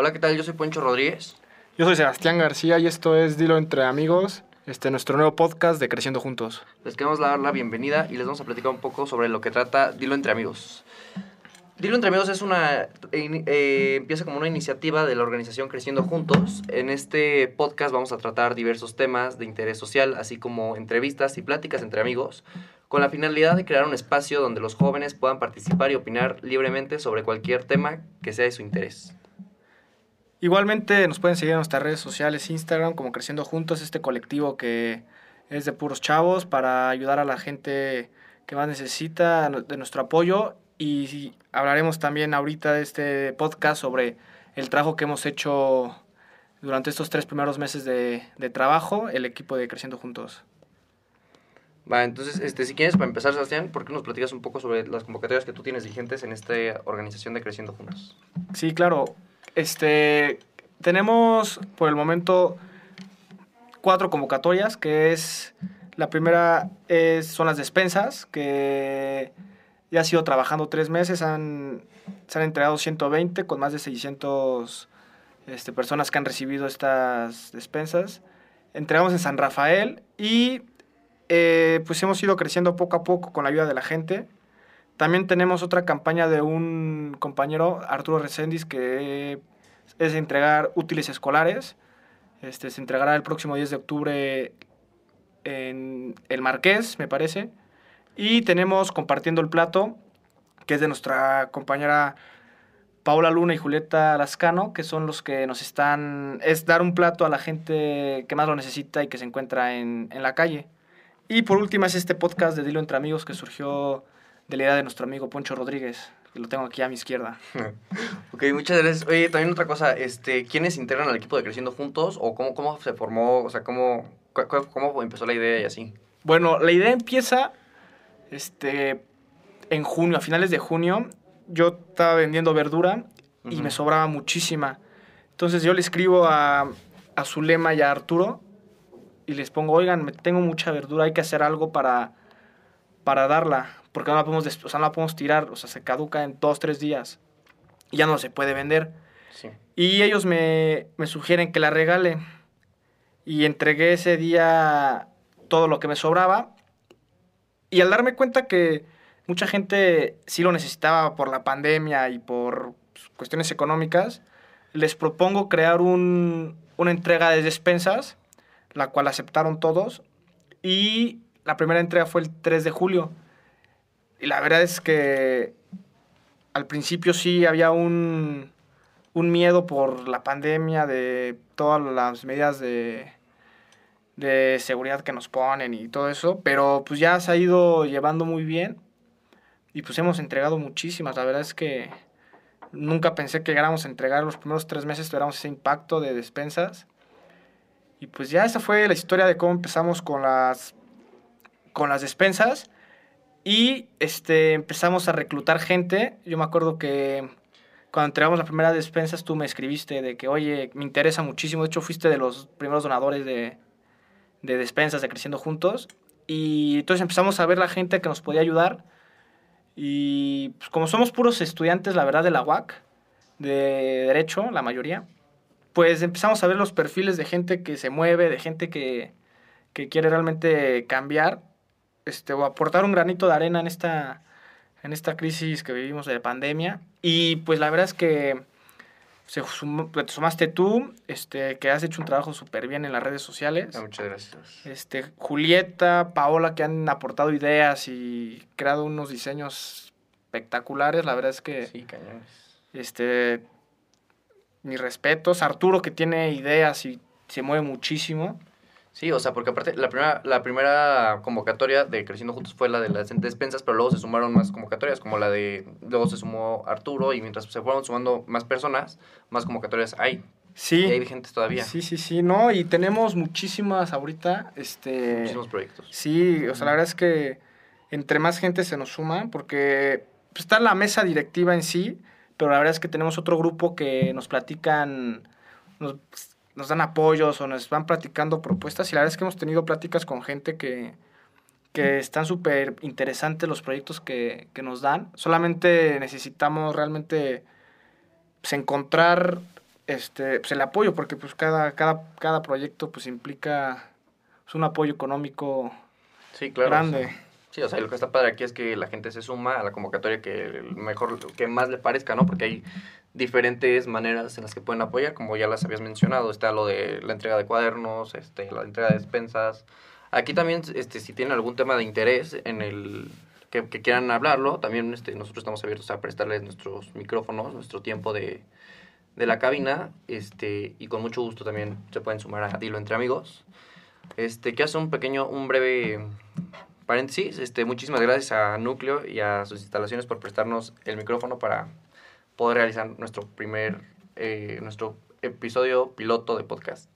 Hola, ¿qué tal? Yo soy Poncho Rodríguez. Yo soy Sebastián García y esto es Dilo entre amigos, este nuestro nuevo podcast de Creciendo Juntos. Les queremos dar la bienvenida y les vamos a platicar un poco sobre lo que trata Dilo entre amigos. Dilo entre amigos es una eh, empieza como una iniciativa de la organización Creciendo Juntos. En este podcast vamos a tratar diversos temas de interés social, así como entrevistas y pláticas entre amigos, con la finalidad de crear un espacio donde los jóvenes puedan participar y opinar libremente sobre cualquier tema que sea de su interés. Igualmente nos pueden seguir en nuestras redes sociales, Instagram, como Creciendo Juntos, este colectivo que es de puros chavos para ayudar a la gente que más necesita de nuestro apoyo. Y hablaremos también ahorita de este podcast sobre el trabajo que hemos hecho durante estos tres primeros meses de, trabajo, el equipo de Creciendo Juntos. Va, entonces, este, si quieres, para empezar, Sebastián, ¿por qué nos platicas un poco sobre las convocatorias que tú tienes vigentes en esta organización de Creciendo Juntos? Sí, claro. Este, tenemos por el momento cuatro convocatorias, que es, la primera es, son las despensas, que ya ha sido trabajando tres meses, han, se han entregado 120 con más de 600 este, personas que han recibido estas despensas. Entregamos en San Rafael y eh, pues hemos ido creciendo poco a poco con la ayuda de la gente. También tenemos otra campaña de un compañero, Arturo Reséndiz, que es entregar útiles escolares. Este, se entregará el próximo 10 de octubre en El Marqués, me parece. Y tenemos Compartiendo el Plato, que es de nuestra compañera Paula Luna y Julieta Lascano, que son los que nos están... es dar un plato a la gente que más lo necesita y que se encuentra en, en la calle. Y por último es este podcast de Dilo Entre Amigos que surgió de la idea de nuestro amigo Poncho Rodríguez lo tengo aquí a mi izquierda. ok, muchas gracias. Oye, también otra cosa, este, ¿quiénes integran al equipo de Creciendo Juntos o cómo, cómo se formó, o sea, cómo, cómo empezó la idea y así? Bueno, la idea empieza este, en junio, a finales de junio. Yo estaba vendiendo verdura y me sobraba muchísima. Entonces yo le escribo a, a Zulema y a Arturo y les pongo, oigan, tengo mucha verdura, hay que hacer algo para, para darla porque no la podemos, o sea, no la podemos tirar, o sea, se caduca en dos, tres días y ya no se puede vender. Y ellos me, me sugieren que la regale y entregué ese día todo lo que me sobraba y al darme cuenta que mucha gente sí lo necesitaba por la pandemia y por cuestiones económicas, les propongo crear un, una entrega de despensas, la cual aceptaron todos, y la primera entrega fue el 3 de julio. Y la verdad es que al principio sí había un, miedo por la pandemia, de todas las medidas de, de seguridad que nos ponen y todo eso, pero pues ya se ha ido llevando muy bien y pues hemos entregado muchísimas. La verdad es que nunca pensé que llegáramos a entregar los primeros tres meses, tuviéramos ese impacto de despensas. Y pues ya esa fue la historia de cómo empezamos con las, con las despensas. Y este, empezamos a reclutar gente. Yo me acuerdo que cuando entregamos la primera despensa, tú me escribiste de que, oye, me interesa muchísimo. De hecho, fuiste de los primeros donadores de, de despensas de Creciendo Juntos. Y entonces empezamos a ver la gente que nos podía ayudar. Y pues, como somos puros estudiantes, la verdad, de la UAC, de Derecho, la mayoría, pues empezamos a ver los perfiles de gente que se mueve, de gente que, que quiere realmente cambiar este, o aportar un granito de arena en esta, en esta crisis que vivimos de pandemia. Y pues la verdad es que se te sumaste tú, este, que has hecho un trabajo súper bien en las redes sociales. Ah, muchas gracias. Este, Julieta, Paola, que han aportado ideas y creado unos diseños espectaculares. La verdad es que... Sí, cañones. Este, mis respetos. Arturo, que tiene ideas y se mueve muchísimo. Sí, o sea, porque aparte la primera, la primera convocatoria de Creciendo Juntos fue la de las despensas, pero luego se sumaron más convocatorias, como la de, luego se sumó Arturo y mientras se fueron sumando más personas, más convocatorias hay. Sí. Y hay gente todavía. Sí, sí, sí, no, y tenemos muchísimas ahorita, este... Muchísimos proyectos. Sí, o sea, la verdad es que entre más gente se nos suma, porque pues, está la mesa directiva en sí, pero la verdad es que tenemos otro grupo que nos platican, nos nos dan apoyos o nos van platicando propuestas y la verdad es que hemos tenido pláticas con gente que, que están súper interesantes los proyectos que, que, nos dan. Solamente necesitamos realmente pues, encontrar este, pues el apoyo, porque pues cada, cada, cada proyecto pues implica pues, un apoyo económico Sí, claro. grande. Sí, o sea, lo que está padre aquí es que la gente se suma a la convocatoria que mejor, que más le parezca, ¿no? Porque hay diferentes maneras en las que pueden apoyar, como ya las habías mencionado, está lo de la entrega de cuadernos, este, la entrega de despensas. Aquí también, este, si tienen algún tema de interés en el que, que quieran hablarlo, también este, nosotros estamos abiertos a prestarles nuestros micrófonos, nuestro tiempo de, de la cabina, este, y con mucho gusto también se pueden sumar a Dilo Entre Amigos. Este, que hace un pequeño, un breve paréntesis. Este, muchísimas gracias a Núcleo y a sus instalaciones por prestarnos el micrófono para poder realizar nuestro primer, eh, nuestro episodio piloto de podcast.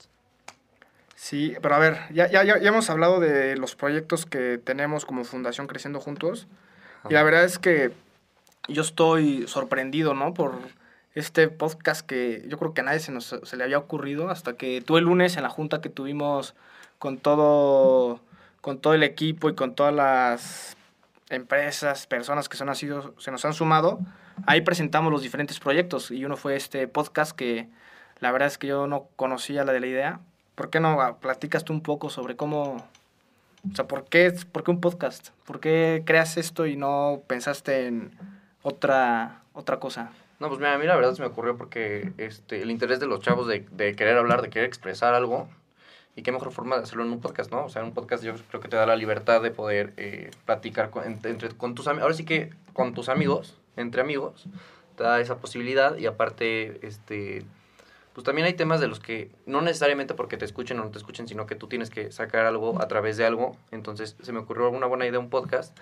Sí, pero a ver, ya, ya, ya ya hemos hablado de los proyectos que tenemos como Fundación Creciendo Juntos. Y la verdad es que yo estoy sorprendido, ¿no? Por este podcast que yo creo que a nadie se, nos, se le había ocurrido hasta que tú el lunes en la junta que tuvimos con todo, con todo el equipo y con todas las empresas, personas que son nacidos, se nos han sumado, ahí presentamos los diferentes proyectos y uno fue este podcast que la verdad es que yo no conocía la de la idea. ¿Por qué no ah, platicas tú un poco sobre cómo, o sea, por qué, por qué un podcast? ¿Por qué creas esto y no pensaste en otra, otra cosa? No, pues mira, a mí la verdad se me ocurrió porque este, el interés de los chavos de, de querer hablar, de querer expresar algo, y qué mejor forma de hacerlo en un podcast, ¿no? O sea, en un podcast yo creo que te da la libertad de poder eh, platicar con, entre, con tus amigos, ahora sí que con tus amigos, entre amigos, te da esa posibilidad y aparte, este, pues también hay temas de los que no necesariamente porque te escuchen o no te escuchen, sino que tú tienes que sacar algo a través de algo. Entonces se me ocurrió una buena idea, un podcast,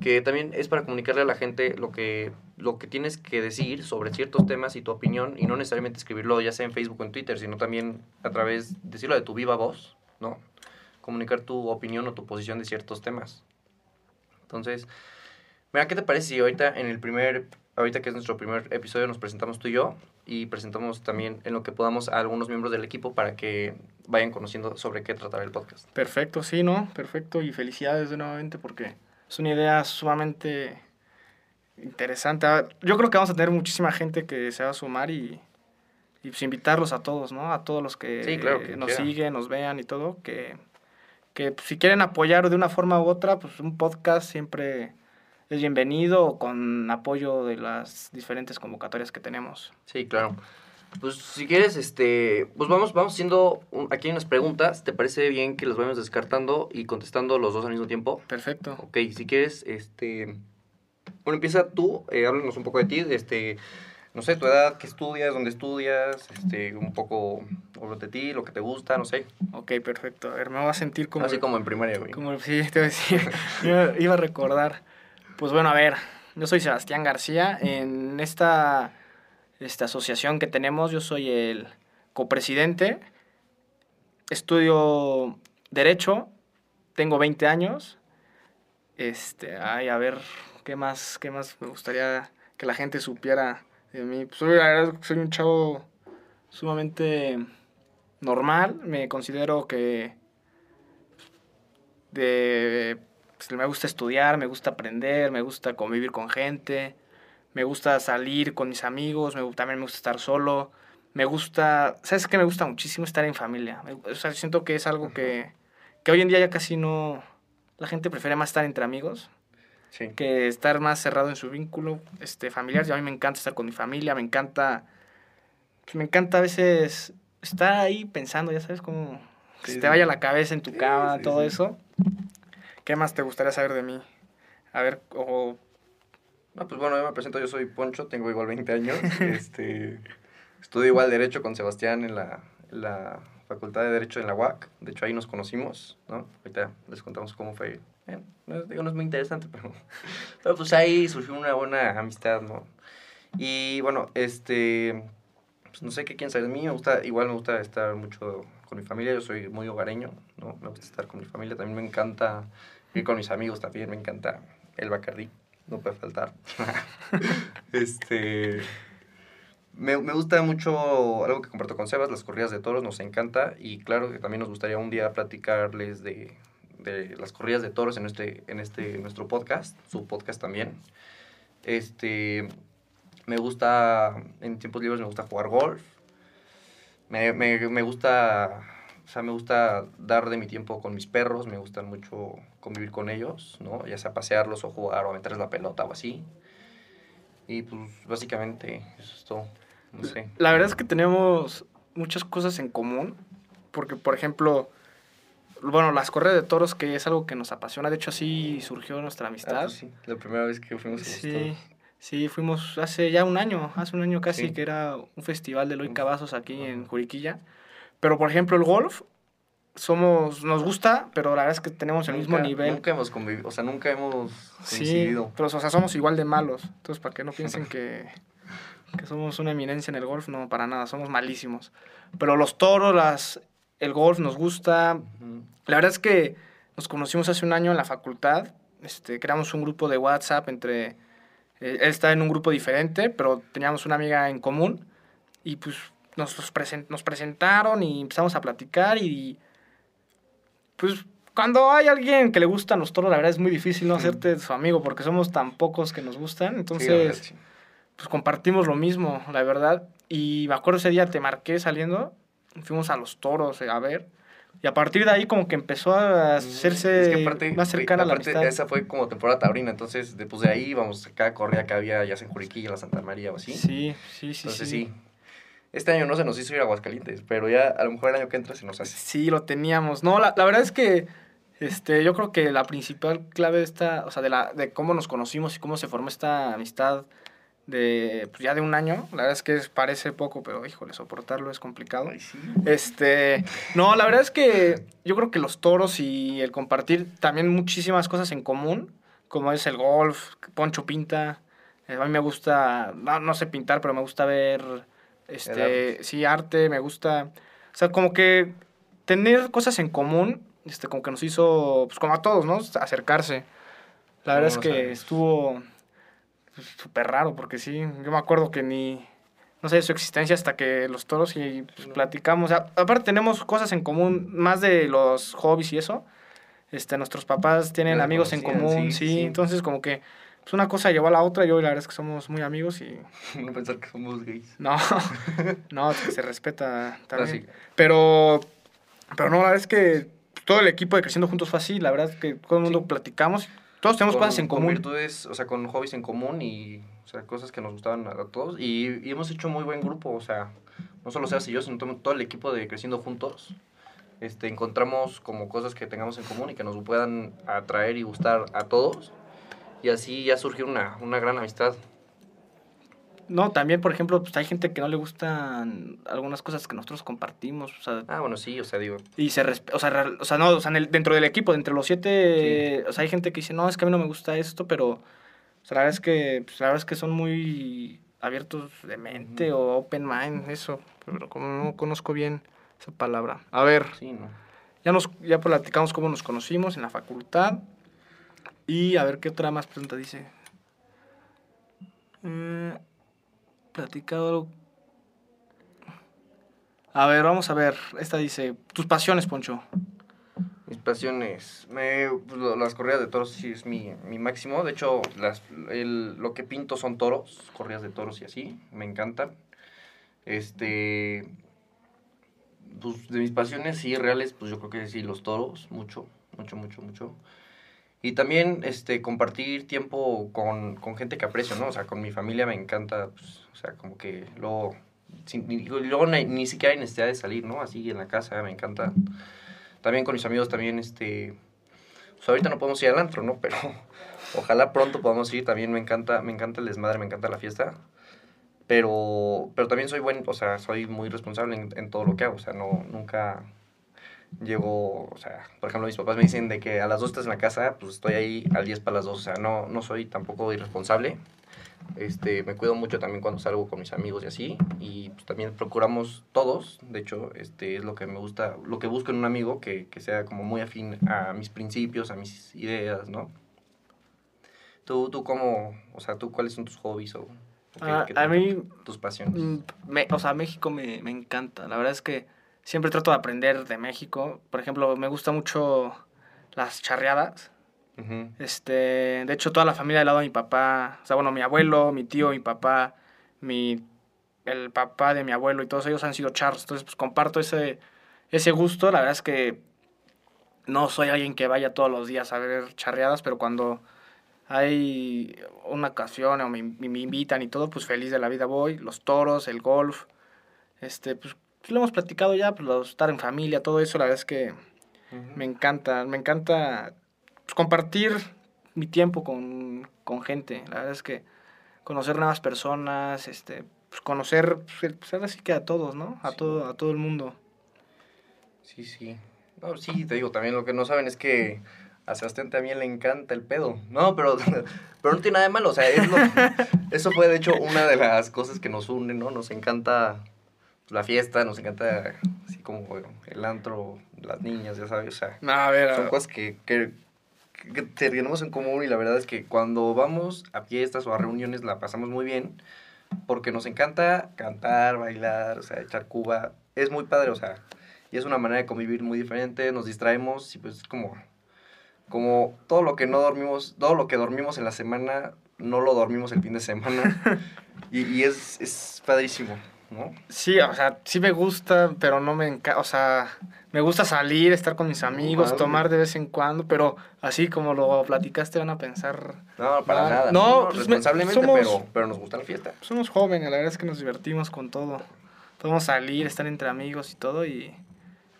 que también es para comunicarle a la gente lo que, lo que tienes que decir sobre ciertos temas y tu opinión, y no necesariamente escribirlo ya sea en Facebook o en Twitter, sino también a través, decirlo de tu viva voz, ¿no? Comunicar tu opinión o tu posición de ciertos temas. Entonces, mira, ¿qué te parece si ahorita en el primer, ahorita que es nuestro primer episodio, nos presentamos tú y yo y presentamos también en lo que podamos a algunos miembros del equipo para que vayan conociendo sobre qué tratará el podcast? Perfecto, sí, ¿no? Perfecto y felicidades de nuevamente porque es una idea sumamente interesante. A ver, Yo creo que vamos a tener muchísima gente que se va a sumar y, y pues invitarlos a todos, ¿no? A todos los que, Sí, claro, que nos quieran. siguen, nos vean y todo, que, que pues, si quieren apoyar de una forma u otra, pues un podcast siempre es bienvenido con apoyo de las diferentes convocatorias que tenemos. Sí, claro. Pues si quieres, este, pues vamos, vamos haciendo un- aquí hay unas preguntas. ¿Te parece bien que las vayamos descartando y contestando los dos al mismo tiempo? Perfecto. Ok, si quieres, este, bueno, empieza tú, eh, háblanos un poco de ti, este, no sé, tu edad, qué estudias, dónde estudias, este, un poco de ti, lo que te gusta, no sé, Ok, perfecto. A ver, me voy a sentir como... así como en primaria, güey. Como sí, te iba a decir, iba, iba a recordar. Pues bueno, a ver, yo soy Sebastián García. En esta, esta asociación que tenemos, yo soy el copresidente. Estudio Derecho, tengo 20 años. Este, ay, a ver, ¿qué más, qué más me gustaría que la gente supiera de mí? Pues, la soy un chavo sumamente normal. Me considero que de pues, me gusta estudiar, me gusta aprender, me gusta convivir con gente, me gusta salir con mis amigos, me, también me gusta estar solo, me gusta, ¿sabes qué? Me gusta muchísimo estar en familia. O sea, siento que es algo que, que hoy en día ya casi no, la gente prefiere más estar entre amigos Sí. que estar más cerrado en su vínculo este, familiar. Y a mí me encanta estar con mi familia, me encanta, pues, me encanta a veces estar ahí pensando, ya sabes, como que Sí, se te vaya la cabeza en tu cama, sí, todo eso. ¿Qué más te gustaría saber de mí? A ver, o No, pues bueno, yo me presento, yo soy Poncho, tengo igual 20 años, este, estudio igual Derecho con Sebastián en la, la Facultad de Derecho en la UAC, de hecho ahí nos conocimos, ¿no? Ahorita les contamos cómo fue, Eh, no, es- digo, no es muy interesante, pero, pero pues ahí surgió una buena amistad, ¿no? Y bueno, este, pues no sé qué quieren saber de mí, me gusta, igual me gusta estar mucho con mi familia, yo soy muy hogareño, ¿no? Me gusta estar con mi familia, también me encanta ir con mis amigos, también me encanta el Bacardí, no puede faltar. este, me, me gusta mucho algo que comparto con Sebas, las corridas de toros, nos encanta y claro que también nos gustaría un día platicarles de, de las corridas de toros en este, en este nuestro podcast, su podcast también. Este, me gusta, en tiempos libres me gusta jugar golf. Me, me, me gusta, o sea, me gusta dar de mi tiempo con mis perros, me gusta mucho convivir con ellos, ¿no? Ya sea pasearlos o jugar o aventarles la pelota o así. Y pues básicamente eso es todo. No sé. La verdad es que tenemos muchas cosas en común, porque por ejemplo, bueno, las correas de toros, que es algo que nos apasiona, de hecho así surgió nuestra Ah, amistad. pues sí, la primera vez que fuimos a Sí, toros. sí, fuimos hace ya un año, hace un año casi, Sí. que era un festival de Eloy Un- Cavazos aquí en Ajá. Juriquilla. Pero, por ejemplo, el golf, somos, nos gusta, pero la verdad es que tenemos el mismo nivel. Nunca hemos convivido, o sea, nunca hemos sí, coincidido. pero, o sea, somos igual de malos. Entonces, para que no piensen que, que somos una eminencia en el golf, no, para nada, somos malísimos. Pero los toros, las, el golf nos gusta. La verdad es que nos conocimos hace un año en la facultad. Este, creamos un grupo de WhatsApp entre... eh, él está en un grupo diferente, pero teníamos una amiga en común. Y pues nos, los presen- nos presentaron y empezamos a platicar y... Pues cuando hay alguien que le gustan los toros, la verdad es muy difícil no hacerte su amigo porque somos tan pocos que nos gustan. Entonces, sí. pues compartimos lo mismo, la verdad. Y me acuerdo ese día te marqué saliendo, fuimos a los toros a ver. Y a partir de ahí como que empezó a hacerse Mm, Es que aparte, más cercana a la aparte, amistad. Esa fue como temporada taurina, entonces después de ahí vamos a cada corrida que había, ya en Juriquilla, la Santa María o así. Sí, sí, sí, entonces sí. sí. Este año no se nos hizo ir a Aguascalientes, pero ya a lo mejor el año que entra se nos hace. Sí, lo teníamos. No, la, la verdad es que este, yo creo que la principal clave de esta, o sea, de, la, de cómo nos conocimos y cómo se formó esta amistad de pues, ya de un año, la verdad es que parece poco, pero híjole, soportarlo es complicado. Ay, sí. Este, no, la verdad es que yo creo que los toros y el compartir también muchísimas cosas en común, como es el golf, Poncho pinta, eh, a mí me gusta, no, no sé pintar, pero me gusta ver, este, arte. sí, arte, me gusta, o sea, como que tener cosas en común, este, como que nos hizo, pues como a todos, ¿no? Acercarse. La verdad es que estuvo pues, súper raro, porque sí, yo me acuerdo que ni, no sé, su existencia hasta que los toros y pues, platicamos. Aparte tenemos cosas en común, más de los hobbies y eso. Este, nuestros papás tienen amigos en común, sí, sí, sí. Entonces como que pues, una cosa llevó a la otra y hoy la verdad es que somos muy amigos y No pensar que somos gays. no, no, es que se respeta también. Así. Pero, pero no, la verdad es que todo el equipo de Creciendo Juntos fue así, la verdad es que todo el mundo Sí. platicamos, todos tenemos con, cosas en con común. virtudes, o sea, con hobbies en común y, o sea, cosas que nos gustaban a todos. Y, y hemos hecho muy buen grupo, o sea, no solo Sebas y yo, sino todo, todo el equipo de Creciendo Juntos. Este, encontramos como cosas que tengamos en común y que nos puedan atraer y gustar a todos. Y así ya surgió una, una gran amistad. No, también, por ejemplo, pues hay gente que no le gustan algunas cosas que nosotros compartimos, o sea, Ah, bueno, sí, o sea, digo, y se o sea, o sea, no, o sea, en el- dentro del equipo, entre los siete, o sea, hay gente que dice, no, es que a mí no me gusta esto, pero, o sea, la verdad es que, pues, la verdad es que son muy abiertos de mente Ujú. o open mind, eso, pero como no conozco bien esa palabra. A ver, sí, ¿no? ya nos, ya platicamos cómo nos conocimos en la facultad, y a ver qué otra más pregunta dice. Eh, platicado a ver, vamos a ver. Esta dice, tus pasiones, Poncho. Mis pasiones, me, pues, las corridas de toros sí es mi, mi máximo. De hecho, las, el- lo que pinto son toros, corridas de toros y así, me encantan. Este, pues de mis pasiones sí reales, pues yo creo que sí los toros, mucho, mucho, mucho, mucho. Y también este, compartir tiempo con, con gente que aprecio, ¿no? O sea, con mi familia me encanta, pues, o sea, como que luego, sin- luego ni, ni siquiera hay necesidad de salir, ¿no? Así en la casa me encanta también con mis amigos también este pues ahorita no podemos ir al antro no pero ojalá pronto podamos ir también me encanta me encanta el desmadre me encanta la fiesta pero pero también soy buen o sea soy muy responsable en, en todo lo que hago o sea no nunca llego o sea por ejemplo mis papás me dicen de que a las 2 estás en la casa pues estoy ahí al 10 para las 2 o sea no no soy tampoco irresponsable este, me cuido mucho también cuando salgo con mis amigos y así. Y pues, también procuramos todos, de hecho, este es lo que me gusta, lo que busco en un amigo, que, que sea como muy afín a mis principios, a mis ideas, ¿no? ¿Tú, tú cómo, o sea, tú cuáles son tus hobbies o, o qué- Ah, qué a mí, tus pasiones? me- o sea, México me, me encanta. La verdad es que siempre trato de aprender de México. Por ejemplo, me gusta mucho las charreadas. Este, de hecho, toda la familia del lado de mi papá, o sea, bueno, mi abuelo, mi tío, mi papá, mi el papá de mi abuelo y todos ellos han sido charros. Entonces, pues comparto ese, ese gusto. La verdad es que no soy alguien que vaya todos los días a ver charreadas, pero cuando hay una ocasión o me, me invitan y todo, pues feliz de la vida voy. Los toros, el golf, este, pues, pues lo hemos platicado ya, pues estar en familia, todo eso, la verdad es que me encanta, me encanta pues, compartir mi tiempo con, con gente. La verdad es que conocer nuevas personas, este, pues conocer, pues, pues ahora sí que a todos, ¿no? A, todo, a todo el mundo. Sí, sí. No, sí, te digo, también lo que no saben es que a Sebastián también le encanta el pedo. No, pero, pero no tiene nada de malo. O sea, es lo, eso fue de hecho una de las cosas que nos une, ¿no? Nos encanta la fiesta, nos encanta así como el antro, las niñas, ya sabes. O sea, a ver, son cosas que, que, que tenemos en común y la verdad es que cuando vamos a fiestas o a reuniones la pasamos muy bien porque nos encanta cantar, bailar, o sea, echar cuba. Es muy padre, o sea, y es una manera de convivir muy diferente, nos distraemos y pues es como, como todo lo que no dormimos, todo lo que dormimos en la semana, no lo dormimos el fin de semana. y, y es, es padrísimo. ¿No? Sí, o sea, sí me gusta, pero no me encanta, o sea, me gusta salir, estar con mis amigos, tomar de vez en cuando, pero así como lo platicaste van a pensar... No, para nada. No, pues responsablemente, pero, pero nos gusta la fiesta. Somos jóvenes, la verdad es que nos divertimos con todo. Podemos salir, estar entre amigos y todo y,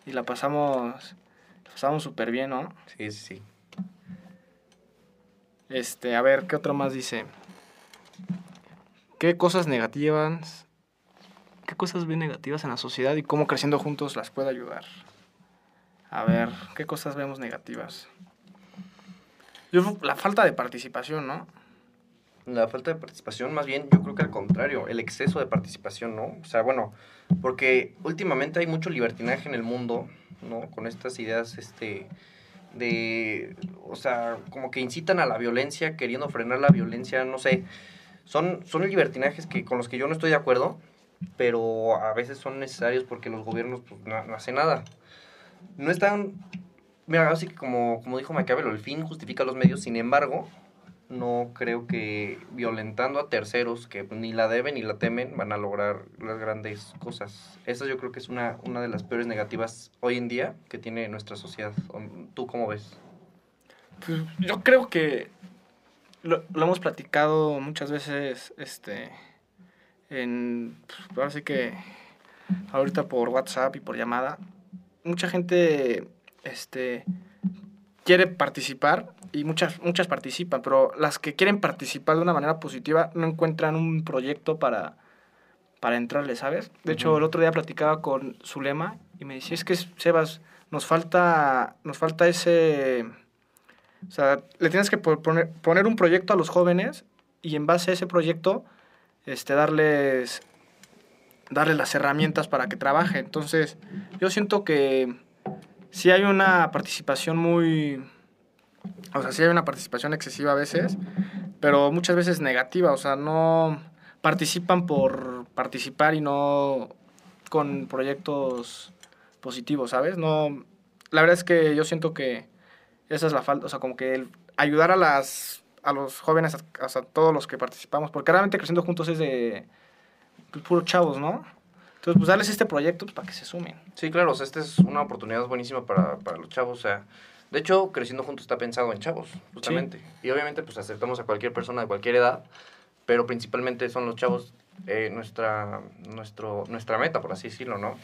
y la pasamos la pasamos súper bien, ¿no? Sí, sí, sí. Este, a ver, ¿qué otro más dice? ¿Qué cosas negativas cosas ven negativas en la sociedad y cómo creciendo juntos las puede ayudar. A ver, ¿qué cosas vemos negativas? Yo, la falta de participación, ¿no? La falta de participación, más bien, yo creo que al contrario, el exceso de participación, ¿no? O sea, bueno, porque últimamente hay mucho libertinaje en el mundo, ¿no? Con estas ideas, este, de, o sea, como que incitan a la violencia, queriendo frenar la violencia, no sé. Son, son libertinajes que, con los que yo no estoy de acuerdo, pero a veces son necesarios porque los gobiernos pues, no, hacen nada. No están, mira, así que como, como dijo Maquiavelo, el fin justifica los medios, sin embargo, no creo que violentando a terceros que ni la deben ni la temen van a lograr las grandes cosas. Esa yo creo que es una, una de las peores negativas hoy en día que tiene nuestra sociedad. ¿Tú cómo ves? Pues yo creo que lo, lo hemos platicado muchas veces, este en, pues, ahora sí que ahorita por WhatsApp y por llamada, mucha gente este, quiere participar y muchas, muchas participan, pero las que quieren participar de una manera positiva no encuentran un proyecto para, para entrarle, ¿sabes? De hecho, el otro día platicaba con Zulema y me decía, es que, Sebas, nos falta, nos falta ese... O sea, le tienes que poner, poner un proyecto a los jóvenes y en base a ese proyecto este, darles, darles las herramientas para que trabaje. Entonces, yo siento que si hay una participación muy... O sea, sí hay una participación excesiva a veces, pero muchas veces negativa. O sea, no participan por participar y no con proyectos positivos, ¿sabes? No, la verdad es que yo siento que esa es la falta, o sea, como que ayudar a las a los jóvenes, a, todos los que participamos, porque realmente Creciendo Juntos es de pues, puros chavos, ¿no? Entonces, pues darles este proyecto pues, para que se sumen. Sí, claro, o sea, esta es una oportunidad buenísima para, para los chavos, o sea, de hecho, Creciendo Juntos está pensado en chavos, justamente. Y obviamente, pues aceptamos a cualquier persona de cualquier edad, pero principalmente son los chavos eh, nuestra, nuestro, nuestra meta, por así decirlo, ¿no?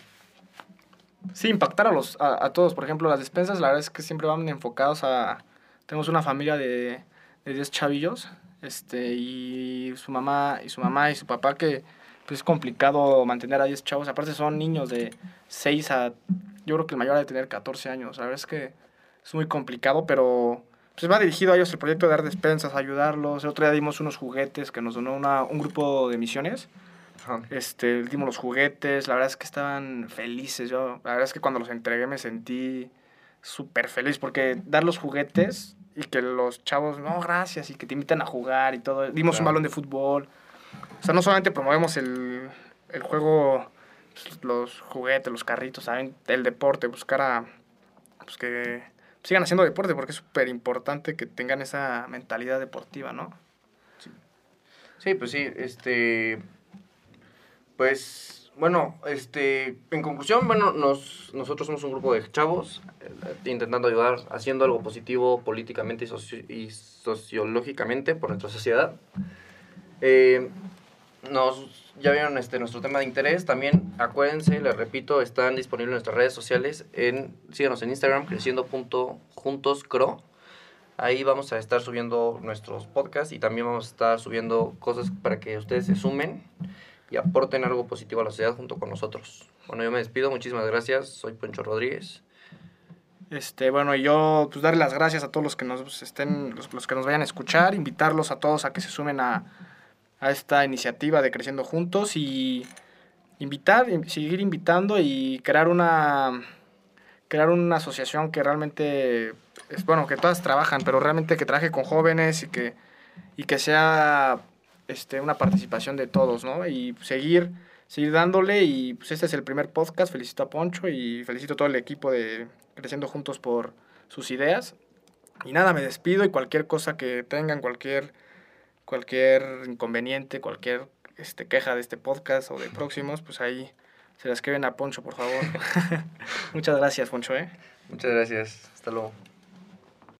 Sí, impactar a, los, a, a todos. Por ejemplo, las despensas, la verdad es que siempre van enfocados a... Tenemos una familia de de 10 chavillos, este, y su mamá, y su mamá y su papá, que pues es complicado mantener a 10 chavos, aparte son niños de 6 a, yo creo que el mayor ha de tener 14 años, la verdad es que es muy complicado, pero pues va dirigido a ellos el proyecto de dar despensas, ayudarlos, el otro día dimos unos juguetes que nos donó una, un grupo de misiones, este, dimos los juguetes, la verdad es que estaban felices, yo, la verdad es que cuando los entregué me sentí súper feliz, porque dar los juguetes y que los chavos, no, gracias, y que te invitan a jugar y todo. Dimos un balón de fútbol. O sea, no solamente promovemos el, el juego, pues, los juguetes, los carritos, ¿saben? El deporte, buscar a, pues que sigan haciendo deporte, porque es súper importante que tengan esa mentalidad deportiva, ¿no? Sí. sí, pues sí, este... Pues, bueno, este, en conclusión, bueno, nos, nosotros somos un grupo de chavos eh, intentando ayudar, haciendo algo positivo políticamente y, soci- y sociológicamente por nuestra sociedad. Eh, nos, ya vieron este, nuestro tema de interés. También acuérdense, les repito, están disponibles en nuestras redes sociales. En, síganos en Instagram, creciendo.juntoscro. Ahí vamos a estar subiendo nuestros podcasts y también vamos a estar subiendo cosas para que ustedes se sumen y aporten algo positivo a la sociedad junto con nosotros. Bueno, yo me despido. Muchísimas gracias. Soy Poncho Rodríguez. Este, bueno, yo pues darle las gracias a todos los que nos estén, los, los que nos vayan a escuchar, invitarlos a todos a que se sumen a, a esta iniciativa de Creciendo Juntos y invitar, seguir invitando y crear una crear una asociación que realmente es bueno, que todas trabajan, pero realmente que trabaje con jóvenes y que y que sea este una participación de todos, ¿no? Y seguir seguir dándole y pues este es el primer podcast, felicito a Poncho y felicito a todo el equipo de Creciendo Juntos por sus ideas. Y nada, me despido y cualquier cosa que tengan, cualquier cualquier inconveniente, cualquier este, queja de este podcast o de próximos, pues ahí se la escriben a Poncho, por favor. Muchas gracias, Poncho, ¿eh? Muchas gracias. Hasta luego.